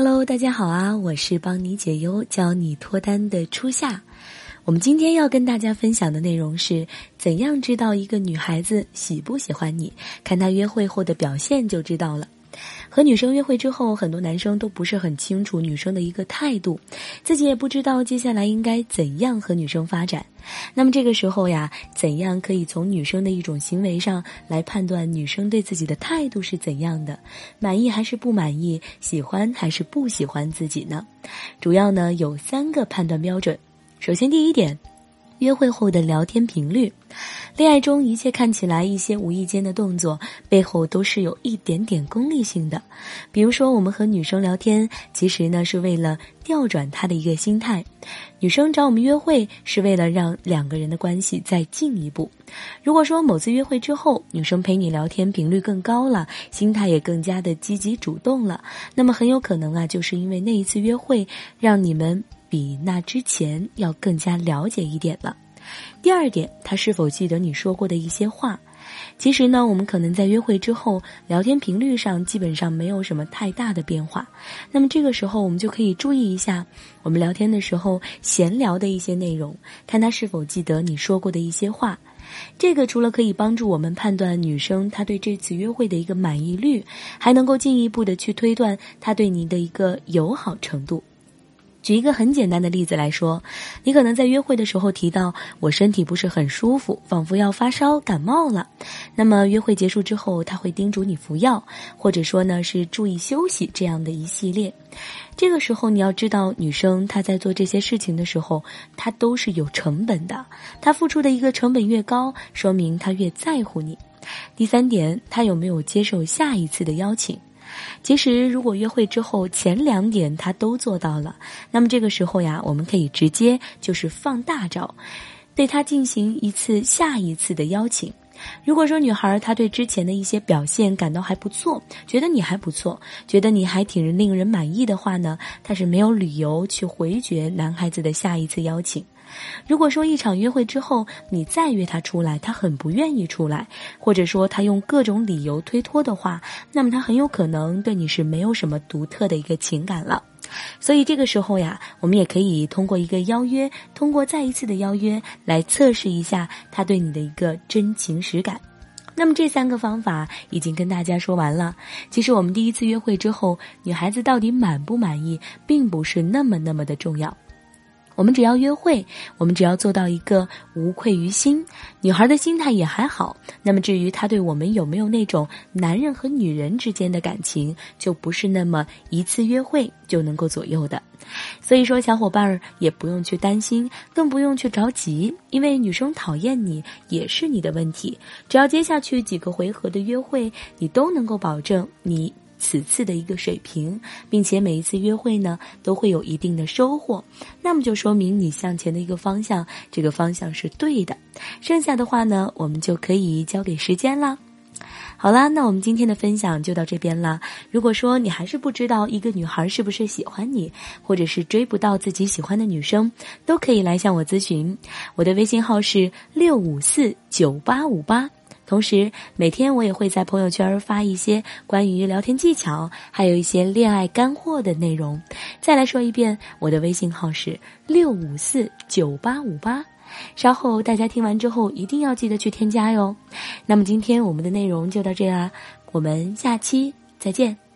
Hello，大家好啊！我是帮你解忧、教你脱单的初夏。我们今天要跟大家分享的内容是：怎样知道一个女孩子喜不喜欢你？看她约会后的表现就知道了。和女生约会之后，很多男生都不是很清楚女生的一个态度，自己也不知道接下来应该怎样和女生发展。那么这个时候呀，怎样可以从女生的一种行为上来判断女生对自己的态度是怎样的，满意还是不满意，喜欢还是不喜欢自己呢？主要呢有三个判断标准。首先，第一点。约会后的聊天频率，恋爱中一切看起来一些无意间的动作，背后都是有一点点功利性的。比如说，我们和女生聊天，其实呢是为了调转她的一个心态；女生找我们约会，是为了让两个人的关系再进一步。如果说某次约会之后，女生陪你聊天频率更高了，心态也更加的积极主动了，那么很有可能啊，就是因为那一次约会让你们。比那之前要更加了解一点了。第二点，他是否记得你说过的一些话？其实呢，我们可能在约会之后，聊天频率上基本上没有什么太大的变化。那么这个时候，我们就可以注意一下我们聊天的时候闲聊的一些内容，看他是否记得你说过的一些话。这个除了可以帮助我们判断女生她对这次约会的一个满意率，还能够进一步的去推断她对你的一个友好程度。举一个很简单的例子来说，你可能在约会的时候提到我身体不是很舒服，仿佛要发烧感冒了。那么约会结束之后，他会叮嘱你服药，或者说呢是注意休息这样的一系列。这个时候你要知道，女生她在做这些事情的时候，她都是有成本的。她付出的一个成本越高，说明她越在乎你。第三点，她有没有接受下一次的邀请？其实，如果约会之后前两点他都做到了，那么这个时候呀，我们可以直接就是放大招，对他进行一次下一次的邀请。如果说女孩她对之前的一些表现感到还不错，觉得你还不错，觉得你还挺令人满意的话呢，她是没有理由去回绝男孩子的下一次邀请。如果说一场约会之后，你再约他出来，他很不愿意出来，或者说他用各种理由推脱的话，那么他很有可能对你是没有什么独特的一个情感了。所以这个时候呀，我们也可以通过一个邀约，通过再一次的邀约来测试一下他对你的一个真情实感。那么这三个方法已经跟大家说完了。其实我们第一次约会之后，女孩子到底满不满意，并不是那么那么的重要。我们只要约会，我们只要做到一个无愧于心，女孩的心态也还好。那么至于她对我们有没有那种男人和女人之间的感情，就不是那么一次约会就能够左右的。所以说，小伙伴儿也不用去担心，更不用去着急，因为女生讨厌你也是你的问题。只要接下去几个回合的约会，你都能够保证你。此次的一个水平，并且每一次约会呢都会有一定的收获，那么就说明你向前的一个方向，这个方向是对的。剩下的话呢，我们就可以交给时间啦。好啦，那我们今天的分享就到这边了。如果说你还是不知道一个女孩是不是喜欢你，或者是追不到自己喜欢的女生，都可以来向我咨询。我的微信号是六五四九八五八。同时，每天我也会在朋友圈发一些关于聊天技巧，还有一些恋爱干货的内容。再来说一遍，我的微信号是六五四九八五八。稍后大家听完之后，一定要记得去添加哟。那么今天我们的内容就到这啦，我们下期再见。